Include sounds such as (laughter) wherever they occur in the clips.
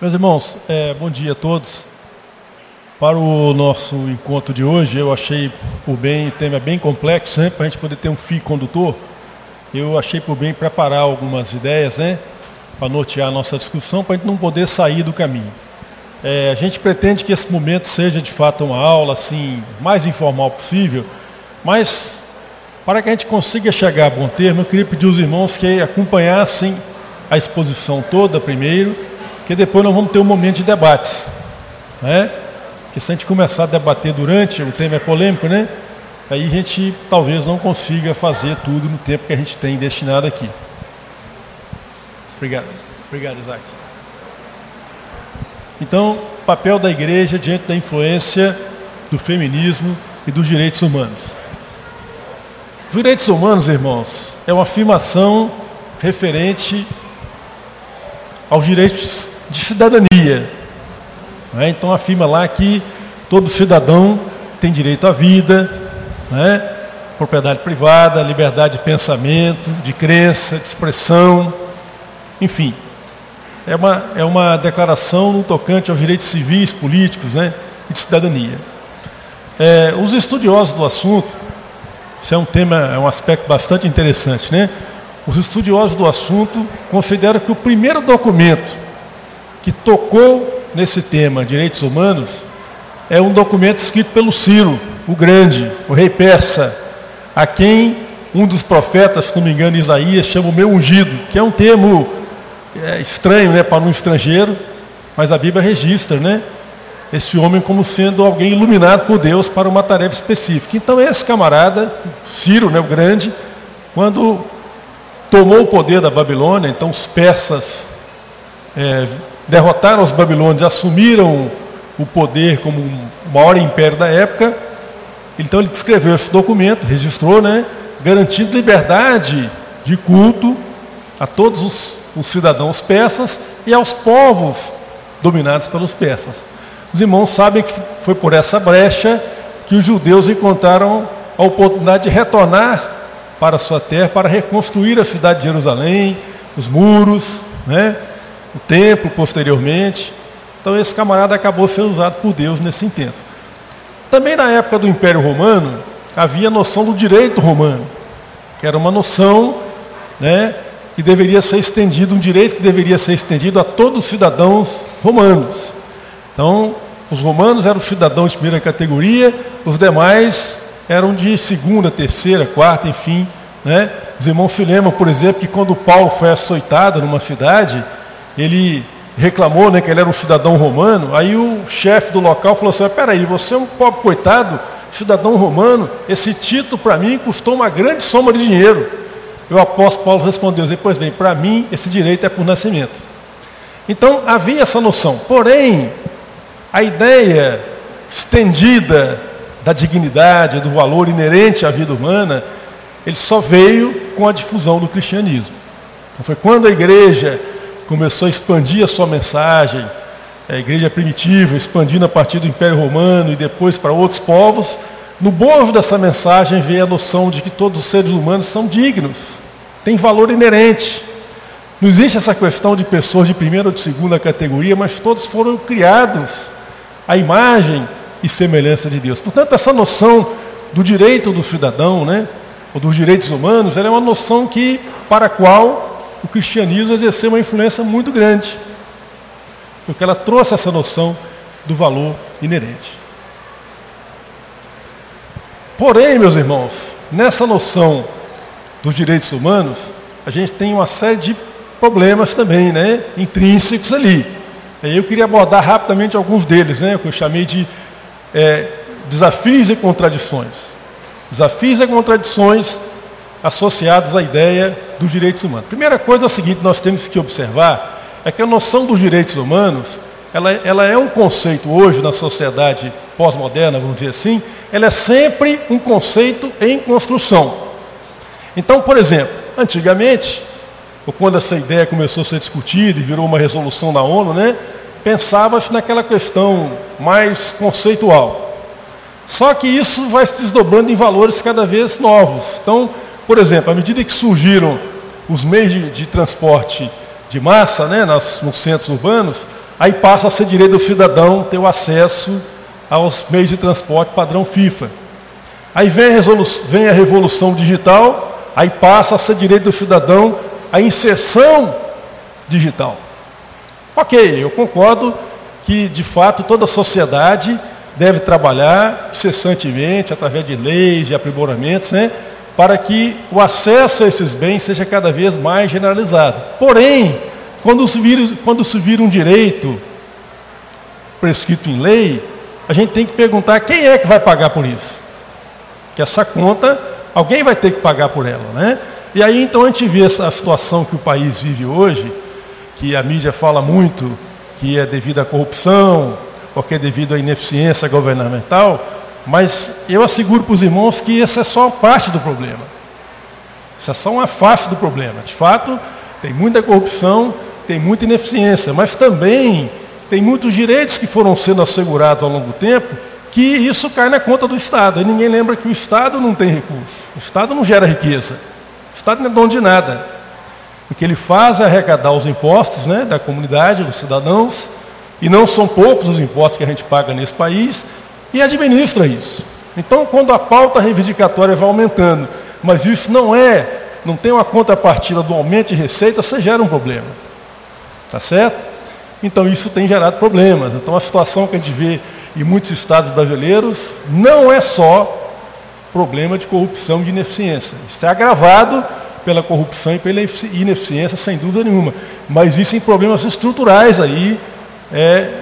Meus irmãos, é, bom dia a todos. Para o nosso encontro de hoje, eu achei por bem, o tema é bem complexo, né, para a gente poder ter um fio condutor, eu achei por bem preparar algumas ideias, né, para nortear a nossa discussão, para a gente não poder sair do caminho. É, a gente pretende que esse momento seja de fato uma aula assim, mais informal possível, mas para que a gente consiga chegar a bom termo, eu queria pedir aos irmãos que acompanhassem a exposição toda primeiro, que depois nós vamos ter um momento de debates. Né? Que se a gente começar a debater durante, o tema é polêmico, né? Aí a gente talvez não consiga fazer tudo no tempo que a gente tem destinado aqui. Obrigado. Obrigado, Isaac. Então, papel da igreja diante da influência do feminismo e dos direitos humanos. Os direitos humanos, irmãos, é uma afirmação referente aos direitos de cidadania. Né? Então afirma lá que todo cidadão tem direito à vida, né? propriedade privada, liberdade de pensamento, de crença, de expressão, enfim, é uma, é uma declaração no tocante aos direitos civis, políticos né, e de cidadania. É, os estudiosos do assunto, isso é um tema, é um aspecto bastante interessante, né? Os estudiosos do assunto consideram que o primeiro documento que tocou nesse tema, direitos humanos, é um documento escrito pelo Ciro, o Grande, o rei persa, a quem um dos profetas, se não me engano, Isaías, chama o meu ungido, que é um termo é, estranho né, para um estrangeiro, mas a Bíblia registra né, esse homem como sendo alguém iluminado por Deus para uma tarefa específica. Então esse camarada, Ciro, né, o grande, quando tomou o poder da Babilônia, então os persas é, derrotaram os babilônios, assumiram o poder como o maior império da época. Então ele descreveu esse documento, registrou, né, garantindo liberdade de culto a todos os os cidadãos persas e aos povos dominados pelos persas. Os irmãos sabem que foi por essa brecha que os judeus encontraram a oportunidade de retornar para a sua terra, para reconstruir a cidade de Jerusalém, os muros, né, o templo posteriormente. Então esse camarada acabou sendo usado por Deus nesse intento. Também na época do Império Romano, havia a noção do direito romano, que era uma noção né, que deveria ser estendido, um direito que deveria ser estendido a todos os cidadãos romanos. Então, os romanos eram cidadãos de primeira categoria, os demais eram de segunda, terceira, quarta, enfim. Né? Os irmãos lembram, por exemplo, que quando Paulo foi açoitado numa cidade, ele reclamou né, que ele era um cidadão romano, aí o chefe do local falou assim, peraí, você é um pobre coitado, cidadão romano, esse título para mim custou uma grande soma de dinheiro. E o apóstolo Paulo respondeu, pois bem, para mim esse direito é por nascimento. Então havia essa noção. Porém, a ideia estendida da dignidade, do valor inerente à vida humana, ele só veio com a difusão do cristianismo. Então, foi quando a igreja começou a expandir a sua mensagem, a igreja primitiva, expandindo a partir do Império Romano e depois para outros povos, no bojo dessa mensagem veio a noção de que todos os seres humanos são dignos, têm valor inerente. Não existe essa questão de pessoas de primeira ou de segunda categoria, mas todos foram criados à imagem e semelhança de Deus. Portanto, essa noção do direito do cidadão, né, ou dos direitos humanos, ela é uma noção que, para a qual o cristianismo exerceu uma influência muito grande, porque ela trouxe essa noção do valor inerente. Porém, meus irmãos, nessa noção dos direitos humanos, a gente tem uma série de problemas também, né, intrínsecos ali. Eu queria abordar rapidamente alguns deles, né, que eu chamei de é, desafios e contradições. Desafios e contradições associados à ideia dos direitos humanos. Primeira coisa é a seguinte, nós temos que observar, é que a noção dos direitos humanos, ela, ela é um conceito hoje na sociedade pós-moderna, vamos dizer assim, ela é sempre um conceito em construção. Então, por exemplo, antigamente, ou quando essa ideia começou a ser discutida e virou uma resolução da ONU, né, pensava-se naquela questão mais conceitual. Só que isso vai se desdobrando em valores cada vez novos. Então, por exemplo, à medida que surgiram os meios de, de transporte de massa né, nas, nos centros urbanos, Aí passa a ser direito do cidadão ter o acesso aos meios de transporte padrão FIFA. Aí vem a, vem a revolução digital, aí passa a ser direito do cidadão a inserção digital. Ok, eu concordo que de fato toda a sociedade deve trabalhar incessantemente, através de leis, de aprimoramentos, né, para que o acesso a esses bens seja cada vez mais generalizado. Porém, quando se vira, quando se vira um direito prescrito em lei, a gente tem que perguntar quem é que vai pagar por isso. Que essa conta, alguém vai ter que pagar por ela, né? E aí então a gente vê essa situação que o país vive hoje, que a mídia fala muito, que é devido à corrupção, porque é devido à ineficiência governamental, mas eu asseguro para os irmãos que essa é só parte do problema. Essa é só uma face do problema. De fato, tem muita corrupção, tem muita ineficiência, mas também tem muitos direitos que foram sendo assegurados ao longo do tempo, que isso cai na conta do Estado. E ninguém lembra que o Estado não tem recurso. O Estado não gera riqueza. O Estado não é dono de nada. O que ele faz é arrecadar os impostos né, da comunidade, dos cidadãos, e não são poucos os impostos que a gente paga nesse país, e administra isso. Então, quando a pauta reivindicatória vai aumentando, mas isso não é, não tem uma contrapartida do aumento de receita, você gera um problema. Tá certo? Então isso tem gerado problemas. Então a situação que a gente vê em muitos estados brasileiros não é só problema de corrupção e de ineficiência. Isso é agravado pela corrupção e pela ineficiência, sem dúvida nenhuma. Mas existem problemas estruturais aí, é,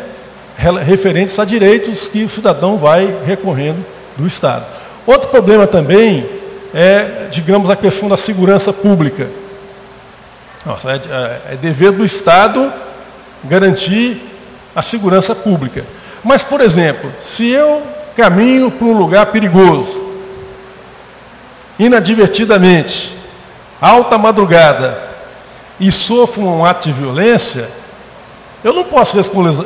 referentes a direitos que o cidadão vai recorrendo do Estado. Outro problema também é, digamos, a questão da segurança pública. Nossa, é, é, é dever do Estado garantir a segurança pública. Mas, por exemplo, se eu caminho para um lugar perigoso, inadvertidamente, alta madrugada, e sofro um ato de violência, eu não posso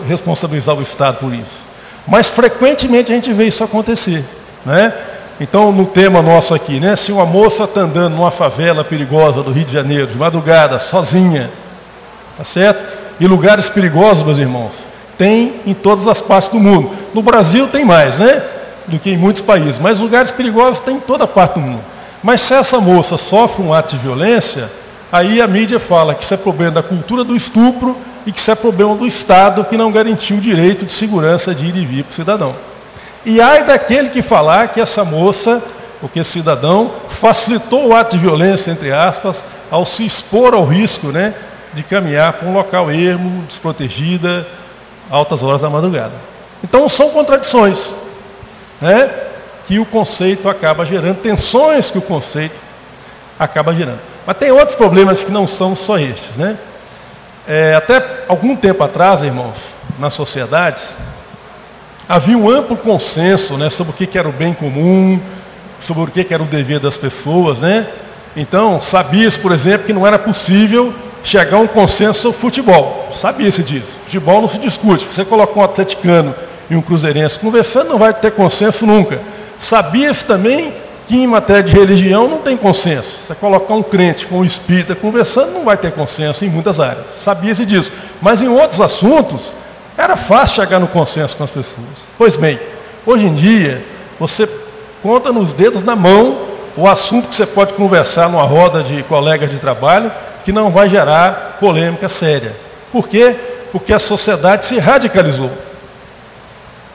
responsabilizar o Estado por isso. Mas frequentemente a gente vê isso acontecer. Né? Então, no tema nosso aqui, né? Se uma moça está andando numa favela perigosa do Rio de Janeiro, de madrugada, sozinha, tá certo? E lugares perigosos, meus irmãos, tem em todas as partes do mundo. No Brasil tem mais, né? Do que em muitos países, mas lugares perigosos tem em toda parte do mundo. Mas se essa moça sofre um ato de violência, aí a mídia fala que isso é problema da cultura do estupro e que isso é problema do Estado que não garantiu o direito de segurança de ir e vir para o cidadão. E ai daquele que falar que essa moça, ou que esse cidadão, facilitou o ato de violência, entre aspas, ao se expor ao risco né, de caminhar para um local ermo, desprotegida, altas horas da madrugada. Então são contradições, né, que o conceito acaba gerando, tensões que o conceito acaba gerando. Mas tem outros problemas que não são só estes. Né? É, até algum tempo atrás, irmãos, nas sociedades, havia um amplo consenso né, sobre o que era o bem comum, sobre o que era o dever das pessoas. Né? Então, sabia-se, por exemplo, que não era possível chegar a um consenso sobre futebol. Sabia-se disso. Futebol não se discute. Você coloca um atleticano e um cruzeirense conversando, não vai ter consenso nunca. Sabia-se também que em matéria de religião não tem consenso. Você colocar um crente com um espírita conversando, não vai ter consenso em muitas áreas. Sabia-se disso. Mas em outros assuntos, era fácil chegar no consenso com as pessoas. Pois bem, hoje em dia, você conta nos dedos na mão o assunto que você pode conversar numa roda de colegas de trabalho que não vai gerar polêmica séria. Por quê? Porque a sociedade se radicalizou.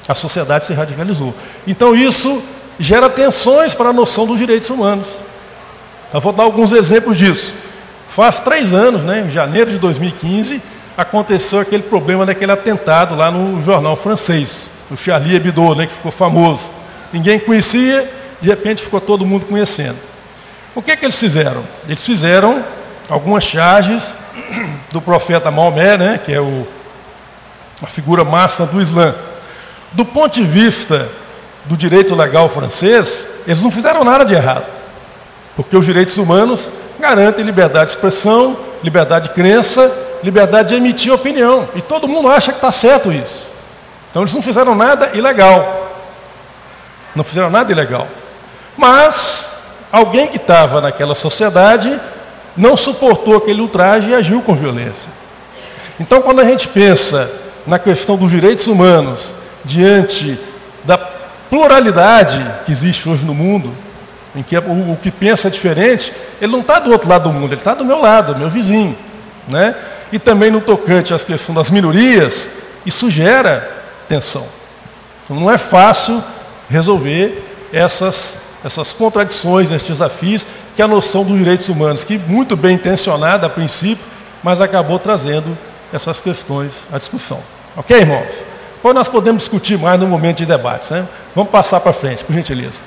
A sociedade se radicalizou. Então isso gera tensões para a noção dos direitos humanos. Eu vou dar alguns exemplos disso. Faz três anos, né, em janeiro de 2015, aconteceu aquele problema daquele atentado lá no jornal francês, o Charlie Hebdo, né, que ficou famoso. Ninguém conhecia, de repente ficou todo mundo conhecendo. O que, é que eles fizeram? Eles fizeram algumas charges (clears throat) do profeta Maomé, né, que é o, a figura máxima do Islã. Do ponto de vista do direito legal francês, eles não fizeram nada de errado. Porque os direitos humanos garantem liberdade de expressão, liberdade de crença liberdade de emitir opinião. E todo mundo acha que está certo isso. Então eles não fizeram nada ilegal. Não fizeram nada ilegal. Mas alguém que estava naquela sociedade não suportou aquele ultraje e agiu com violência. Então quando a gente pensa na questão dos direitos humanos, diante pluralidade que existe hoje no mundo, em que o, que pensa é diferente, ele não está do outro lado do mundo, ele está do meu lado, meu vizinho. Né? E também no tocante às questões das minorias, isso gera tensão. Então, não é fácil resolver essas, essas contradições, esses desafios, que a noção dos direitos humanos, que muito bem intencionada a princípio, mas acabou trazendo essas questões à discussão. Ok, irmãos? Depois nós podemos discutir mais no momento de debate. Né? Vamos passar para frente, por gentileza.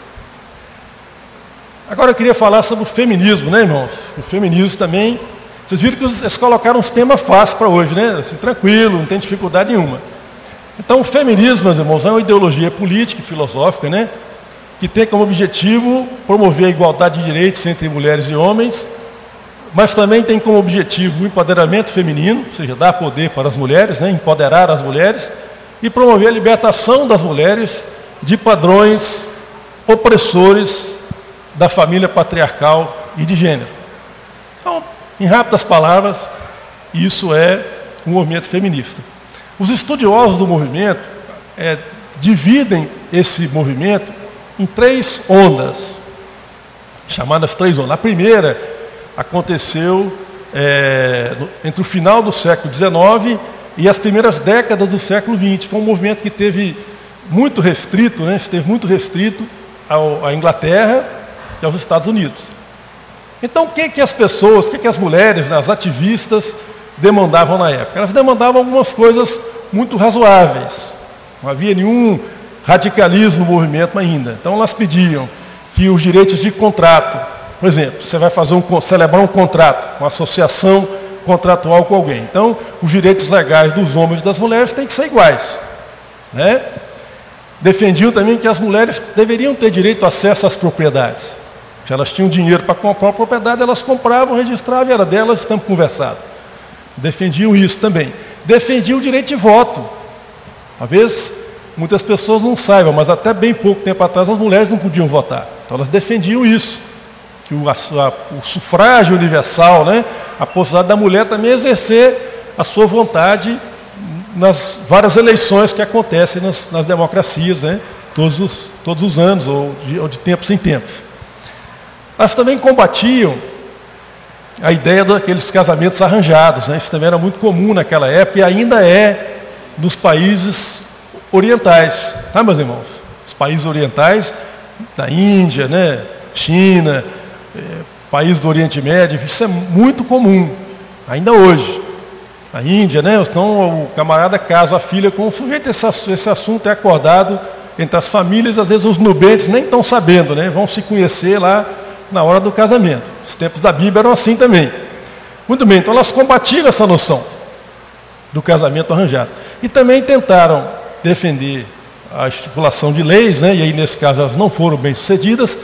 Agora eu queria falar sobre o feminismo, né, irmãos? O feminismo também. Vocês viram que eles colocaram uns temas fáceis para hoje, né? Assim, tranquilo, não tem dificuldade nenhuma. Então, o feminismo, meus irmãos, é uma ideologia política e filosófica, né? Que tem como objetivo promover a igualdade de direitos entre mulheres e homens, mas também tem como objetivo o empoderamento feminino, ou seja, dar poder para as mulheres, né? empoderar as mulheres, e promover a libertação das mulheres de padrões opressores da família patriarcal e de gênero. Então, em rápidas palavras, isso é um movimento feminista. Os estudiosos do movimento é, dividem esse movimento em três ondas, chamadas três ondas. A primeira aconteceu é, entre o final do século XIX e as primeiras décadas do século XX. Foi um movimento que teve muito restrito, né, esteve muito restrito ao, à Inglaterra e aos Estados Unidos. Então, o que, que as pessoas, o que, que as mulheres, as ativistas, demandavam na época? Elas demandavam algumas coisas muito razoáveis. Não havia nenhum radicalismo no movimento ainda. Então, elas pediam que os direitos de contrato, por exemplo, você vai fazer um, celebrar um contrato, uma associação contratual com alguém. Então, os direitos legais dos homens e das mulheres têm que ser iguais. Né? Defendiam também que as mulheres deveriam ter direito ao acesso às propriedades. Se elas tinham dinheiro para comprar propriedade, elas compravam, registravam, era delas, estamos conversados. Defendiam isso também. Defendiam o direito de voto. Talvez muitas pessoas não saibam, mas até bem pouco tempo atrás as mulheres não podiam votar. Então elas defendiam isso que o, a, o sufrágio universal, né, a possibilidade da mulher também exercer a sua vontade nas várias eleições que acontecem nas, nas democracias, né, todos, os, todos os anos, ou de, ou de tempos em tempos. Elas também combatiam a ideia daqueles casamentos arranjados. Né? Isso também era muito comum naquela época e ainda é nos países orientais, tá, meus irmãos? Os países orientais, da Índia, né? China, é, país do Oriente Médio, isso é muito comum, ainda hoje. A Índia, né? Então o camarada casa a filha com o sujeito, esse, esse assunto é acordado entre as famílias, às vezes os nubentes nem estão sabendo, né? Vão se conhecer lá na hora do casamento. Os tempos da Bíblia eram assim também. Muito bem, então elas combatiam essa noção do casamento arranjado. E também tentaram defender a estipulação de leis, né? e aí nesse caso elas não foram bem sucedidas,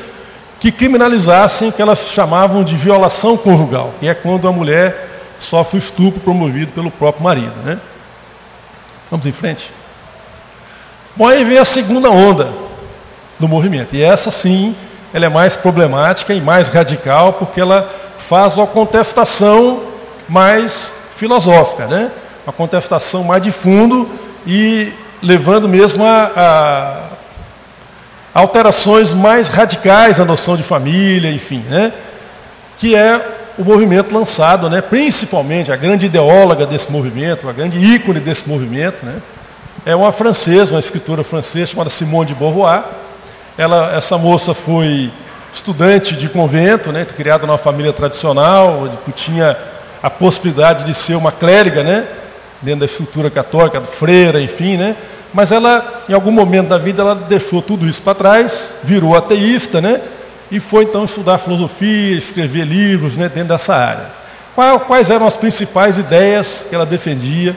que criminalizassem o que elas chamavam de violação conjugal, que é quando a mulher sofre o estupro promovido pelo próprio marido. Né? Vamos em frente? Bom, aí vem a segunda onda do movimento. E essa sim, ela é mais problemática e mais radical, porque ela faz uma contestação mais filosófica, né? uma contestação mais de fundo e levando mesmo a, a alterações mais radicais à noção de família, enfim, né? que é o movimento lançado, né? principalmente a grande ideóloga desse movimento, a grande ícone desse movimento, né? é uma francesa, uma escritora francesa chamada Simone de Beauvoir. Ela, essa moça foi estudante de convento, né? criada numa família tradicional, que tinha a possibilidade de ser uma clériga, né? dentro da estrutura católica, freira, enfim, né? Mas ela, em algum momento da vida, ela deixou tudo isso para trás, virou ateísta, né? E foi então estudar filosofia, escrever livros né, dentro dessa área. Quais eram as principais ideias que ela defendia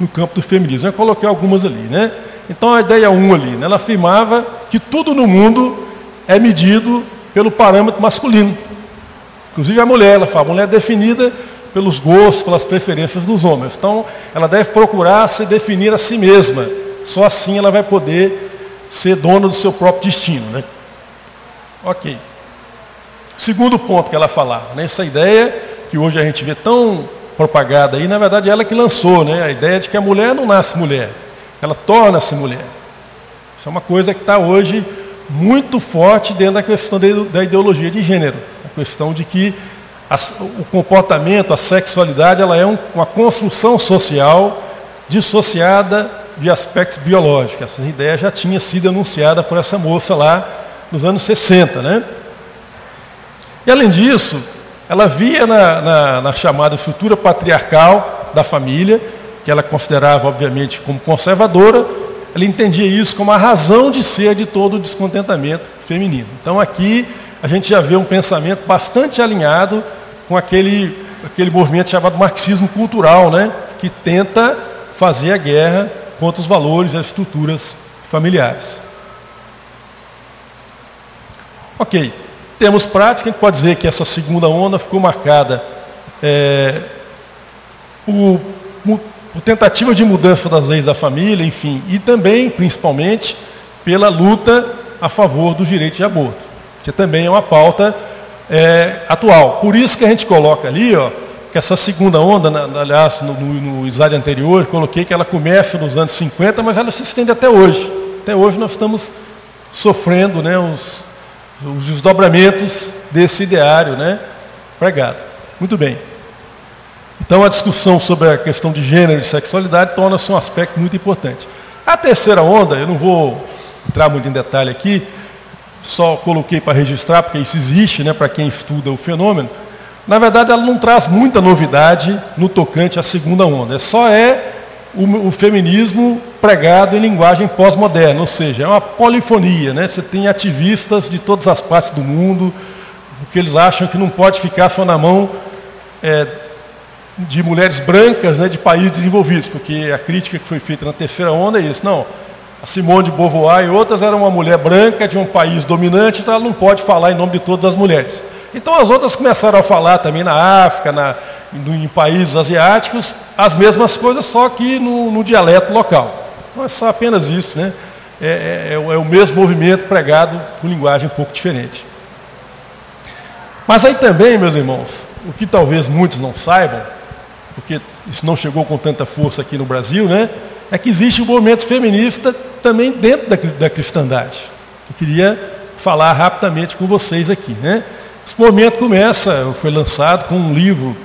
no campo do feminismo? Eu coloquei algumas ali, né? Então a ideia 1 um ali, né, ela afirmava que tudo no mundo é medido pelo parâmetro masculino. Inclusive a mulher, ela fala, a mulher é definida pelos gostos, pelas preferências dos homens. Então, ela deve procurar se definir a si mesma, só assim ela vai poder ser dona do seu próprio destino. Né? Ok. Segundo ponto que ela falava, né? essa ideia que hoje a gente vê tão propagada aí, na verdade ela que lançou, né? A ideia de que a mulher não nasce mulher, ela torna-se mulher. Isso é uma coisa que está hoje muito forte dentro da questão da ideologia de gênero. A questão de que a, o comportamento, a sexualidade, ela é um, uma construção social dissociada de aspectos biológicos. Essa ideia já tinha sido anunciada por essa moça lá nos anos 60. Né? E além disso, ela via na, na, na chamada estrutura patriarcal da família, que ela considerava, obviamente, como conservadora, ela entendia isso como a razão de ser de todo o descontentamento feminino. Então aqui a gente já vê um pensamento bastante alinhado com aquele, aquele movimento chamado marxismo cultural, né? que tenta fazer a guerra contra os valores as estruturas familiares. Ok, temos prática, a gente pode dizer que essa segunda onda ficou marcada é, por, por tentativa de mudança das leis da família, enfim, e também, principalmente, pela luta a favor do direito de aborto, que também é uma pauta é, atual. Por isso que a gente coloca ali, ó, que essa segunda onda, na, aliás, no, no, no slide anterior, coloquei que ela começa nos anos 50, mas ela se estende até hoje. Até hoje nós estamos sofrendo né, os, os desdobramentos desse ideário né, pregado. Muito bem. Então a discussão sobre a questão de gênero e sexualidade torna-se um aspecto muito importante. A terceira onda, eu não vou entrar muito em detalhe aqui, só coloquei para registrar, porque isso existe, né, para quem estuda o fenômeno. Na verdade, ela não traz muita novidade no tocante à segunda onda. É só é o, o feminismo pregado em linguagem pós-moderna, ou seja, é uma polifonia. Né? Você tem ativistas de todas as partes do mundo, porque eles acham que não pode ficar só na mão é, de mulheres brancas né, de países desenvolvidos, porque a crítica que foi feita na terceira onda é isso. Não, a Simone de Beauvoir e outras eram uma mulher branca de um país dominante, então ela não pode falar em nome de todas as mulheres. Então as outras começaram a falar também na África, na, em países asiáticos, as mesmas coisas, só que no, no dialeto local. Não é só apenas isso, né? É, é, é, é o mesmo movimento pregado com linguagem um pouco diferente. Mas aí também, meus irmãos, o que talvez muitos não saibam, porque isso não chegou com tanta força aqui no Brasil, né? É que existe um movimento feminista também dentro da, da cristandade. Eu queria falar rapidamente com vocês aqui. Né? Esse movimento começa, foi lançado com um livro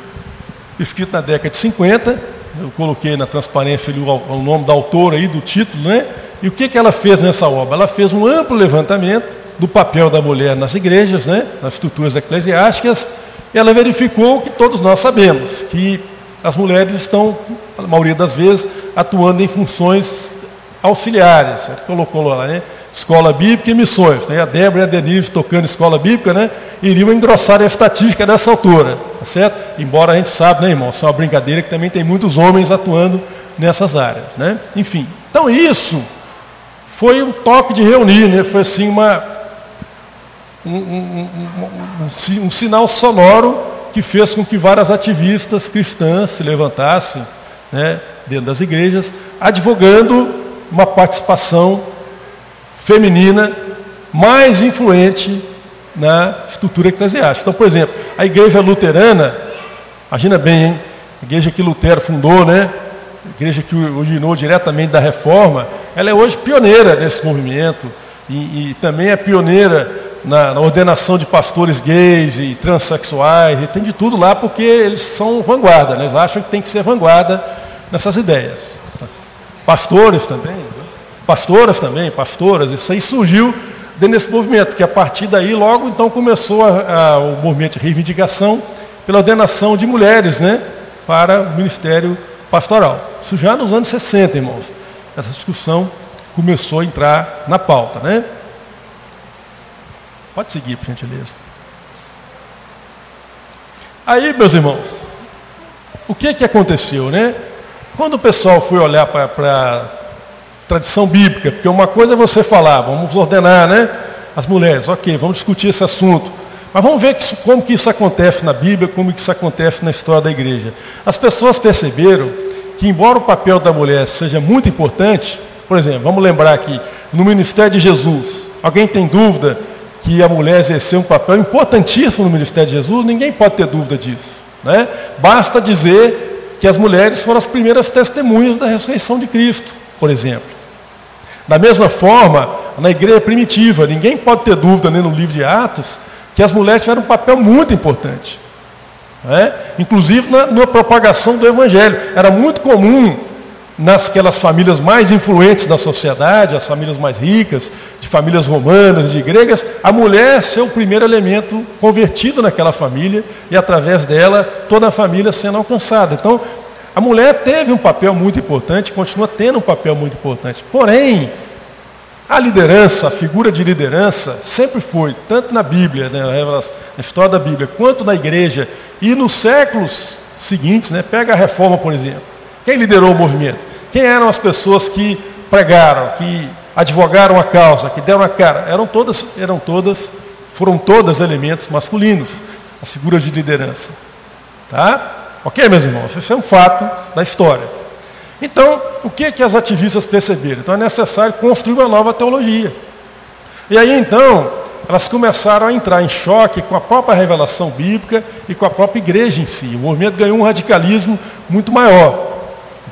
escrito na década de 50. Eu coloquei na transparência o, nome da autora aí, do título, né? E o que, que ela fez nessa obra? Ela fez um amplo levantamento do papel da mulher nas igrejas, né? nas estruturas eclesiásticas, e ela verificou o que todos nós sabemos, que as mulheres estão, a maioria das vezes, atuando em funções auxiliares. Colocou lá, né? Escola Bíblica e missões. Né? A Débora e a Denise tocando escola bíblica, né? Iriam engrossar a estatística dessa altura, tá certo? Embora a gente sabe, né, irmão, isso é uma brincadeira que também tem muitos homens atuando nessas áreas, né? Enfim. Então isso foi um toque de reunir, né? Foi assim uma um, um, um, um sinal sonoro que fez com que várias ativistas cristãs se levantassem né, dentro das igrejas, advogando uma participação feminina mais influente na estrutura eclesiástica. Então, por exemplo, a igreja luterana, imagina bem, hein? A igreja que Lutero fundou, né? A igreja que originou diretamente da reforma, ela é hoje pioneira nesse movimento e, e também é pioneira na, na, ordenação de pastores gays e transexuais, e tem de tudo lá porque eles são vanguarda, né? eles acham que tem que ser vanguarda nessas ideias. Pastores também? Pastoras também, pastoras, isso aí surgiu dentro desse movimento, que a partir daí logo então começou a, a, o movimento de reivindicação pela ordenação de mulheres né, para o ministério pastoral. Isso já nos anos 60, irmãos. Essa discussão começou a entrar na pauta. Né? Pode seguir, por gentileza. Aí, meus irmãos, o que, que aconteceu, né? Quando o pessoal foi olhar para tradição bíblica, porque uma coisa é você falar, vamos ordenar, né? As mulheres, ok, vamos discutir esse assunto. Mas vamos ver que, como que isso acontece na Bíblia, como que isso acontece na história da igreja. As pessoas perceberam que, embora o papel da mulher seja muito importante, por exemplo, vamos lembrar aqui, no ministério de Jesus, alguém tem dúvida que a mulher exerceu um papel importantíssimo no ministério de Jesus, ninguém pode ter dúvida disso. Né? Basta dizer que as mulheres foram as primeiras testemunhas da ressurreição de Cristo, por exemplo. Da mesma forma, na igreja primitiva, ninguém pode ter dúvida nem no livro de Atos, que as mulheres tiveram um papel muito importante. Né? Inclusive na, na propagação do Evangelho. Era muito comum nasquelas famílias mais influentes da sociedade, as famílias mais ricas, de famílias romanas, de gregas, a mulher ser o primeiro elemento convertido naquela família e através dela toda a família sendo alcançada. Então, a mulher teve um papel muito importante, continua tendo um papel muito importante. Porém, a liderança, a figura de liderança, sempre foi, tanto na Bíblia, né, na história da Bíblia, quanto na igreja, e nos séculos seguintes, né, pega a reforma, por exemplo. Quem liderou o movimento? Quem eram as pessoas que pregaram, que advogaram a causa, que deram a cara? Eram todas, eram todas, foram todas elementos masculinos, as figuras de liderança. Tá? Ok, meus irmãos? Isso é um fato da história. Então, o que, que as ativistas perceberam? Então é necessário construir uma nova teologia. E aí então, elas começaram a entrar em choque com a própria revelação bíblica e com a própria igreja em si. O movimento ganhou um radicalismo muito maior.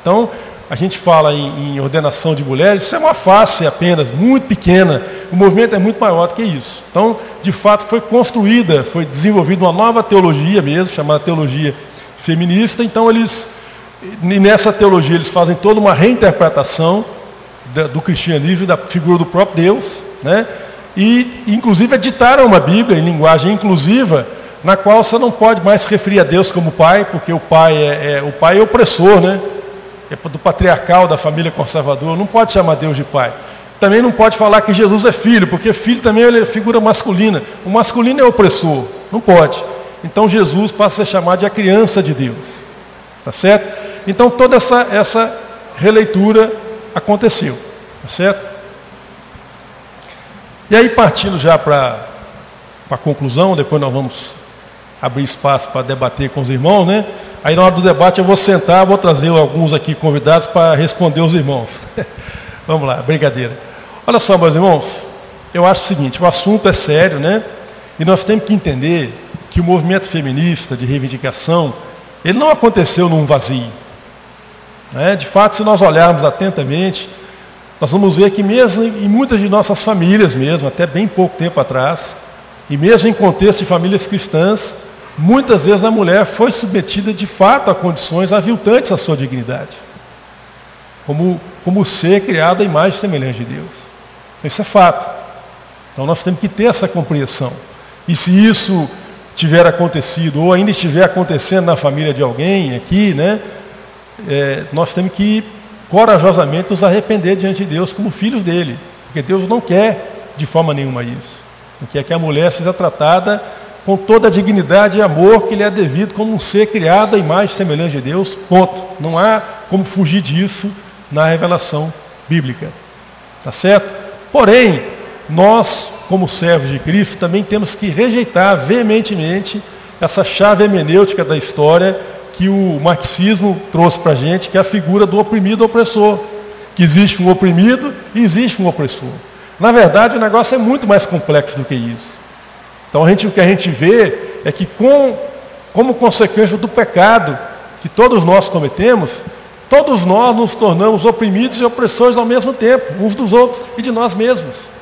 Então, a gente fala em, em, ordenação de mulheres, isso é uma face apenas, muito pequena. O movimento é muito maior do que isso. Então, de fato, foi construída, foi desenvolvida uma nova teologia mesmo, chamada teologia feminista. Então, eles, nessa teologia, eles fazem toda uma reinterpretação do cristianismo e da figura do próprio Deus, né? E, inclusive, editaram uma Bíblia em linguagem inclusiva, na qual você não pode mais se referir a Deus como Pai, porque o Pai é, é o Pai é opressor, né? é do patriarcal da família conservadora, não pode chamar Deus de pai. Também não pode falar que Jesus é filho, porque filho também é figura masculina. O masculino é opressor, não pode. Então Jesus passa a ser chamado de a criança de Deus. Tá certo? Então toda essa, essa releitura aconteceu. Tá certo? E aí partindo já para a conclusão, depois nós vamos abrir espaço para debater com os irmãos, né? Aí na hora do debate eu vou sentar, vou trazer alguns aqui convidados para responder os irmãos. (laughs) Vamos lá, brincadeira. Olha só, meus irmãos, eu acho o seguinte, o assunto é sério, né? E nós temos que entender que o movimento feminista de reivindicação, ele não aconteceu num vazio. Né? De fato, se nós olharmos atentamente, nós vamos ver que mesmo em muitas de nossas famílias mesmo, até bem pouco tempo atrás, e mesmo em contexto de famílias cristãs, Muitas vezes a mulher foi submetida de fato a condições aviltantes à sua dignidade, como, como ser criado à imagem e semelhança de Deus. Isso é fato. Então nós temos que ter essa compreensão. E se isso tiver acontecido, ou ainda estiver acontecendo na família de alguém aqui, né, é, nós temos que corajosamente nos arrepender diante de Deus como filhos dele. Porque Deus não quer de forma nenhuma isso. Não quer que a mulher seja tratada com toda a dignidade e amor que lhe é devido como um ser criado à imagem e semelhança de Deus, ponto. Não há como fugir disso na revelação bíblica. Tá certo? Porém, nós, como servos de Cristo, também temos que rejeitar veementemente essa chave hermenêutica da história que o marxismo trouxe para a gente, que é a figura do oprimido opressor. Que existe um oprimido e existe um opressor. Na verdade, o negócio é muito mais complexo do que isso. Então a gente, o que a gente vê é que com, como consequência do pecado que todos nós cometemos, todos nós nos tornamos oprimidos e opressores ao mesmo tempo, uns dos outros e de nós mesmos.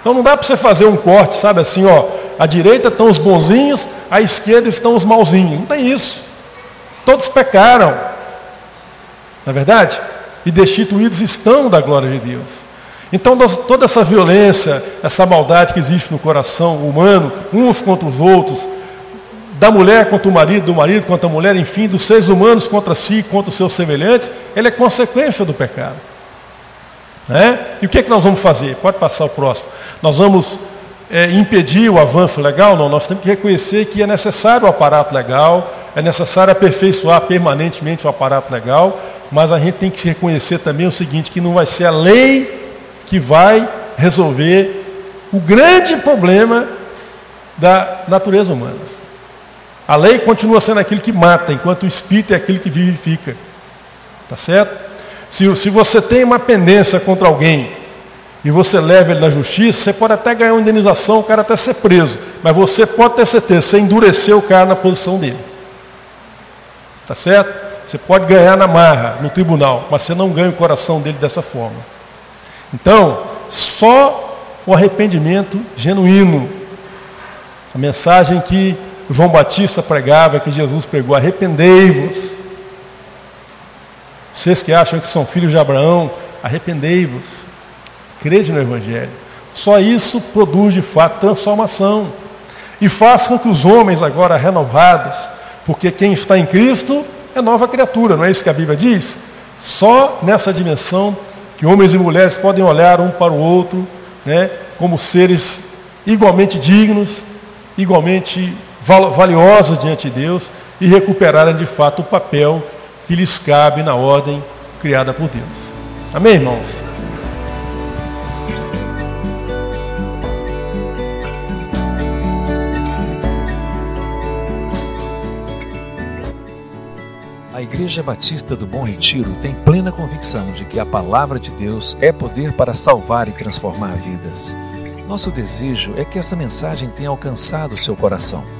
Então não dá para você fazer um corte, sabe assim, ó, à direita estão os bonzinhos, à esquerda estão os malzinhos. Não tem isso. Todos pecaram. Não é verdade? E destituídos estão da glória de Deus. Então, toda essa violência, essa maldade que existe no coração humano, uns contra os outros, da mulher contra o marido, do marido contra a mulher, enfim, dos seres humanos contra si, contra os seus semelhantes, ele é consequência do pecado. Né? E o que é que nós vamos fazer? Pode passar o próximo. Nós vamos é, impedir o avanço legal? Não, nós temos que reconhecer que é necessário o aparato legal, é necessário aperfeiçoar permanentemente o aparato legal, mas a gente tem que reconhecer também o seguinte, que não vai ser a lei que vai resolver o grande problema da natureza humana. A lei continua sendo aquilo que mata, enquanto o espírito é aquilo que vivifica. Tá certo? Se, se você tem uma pendência contra alguém e você leva ele na justiça, você pode até ganhar uma indenização, o cara até ser preso. Mas você pode ter certeza, você endureceu o cara na posição dele. Tá certo? Você pode ganhar na marra, no tribunal, mas você não ganha o coração dele dessa forma. Então, só o arrependimento genuíno. A mensagem que João Batista pregava, que Jesus pregou: arrependei-vos. Vocês que acham que são filhos de Abraão, arrependei-vos. Crede no Evangelho. Só isso produz de fato transformação. E faz com que os homens agora renovados, porque quem está em Cristo é nova criatura, não é isso que a Bíblia diz? Só nessa dimensão que homens e mulheres podem olhar um para o outro, né, como seres igualmente dignos, igualmente valiosos diante de Deus e recuperarem de fato o papel que lhes cabe na ordem criada por Deus. Amém, irmãos? A Igreja Batista do Bom Retiro tem plena convicção de que a palavra de Deus é poder para salvar e transformar vidas. Nosso desejo é que essa mensagem tenha alcançado seu coração.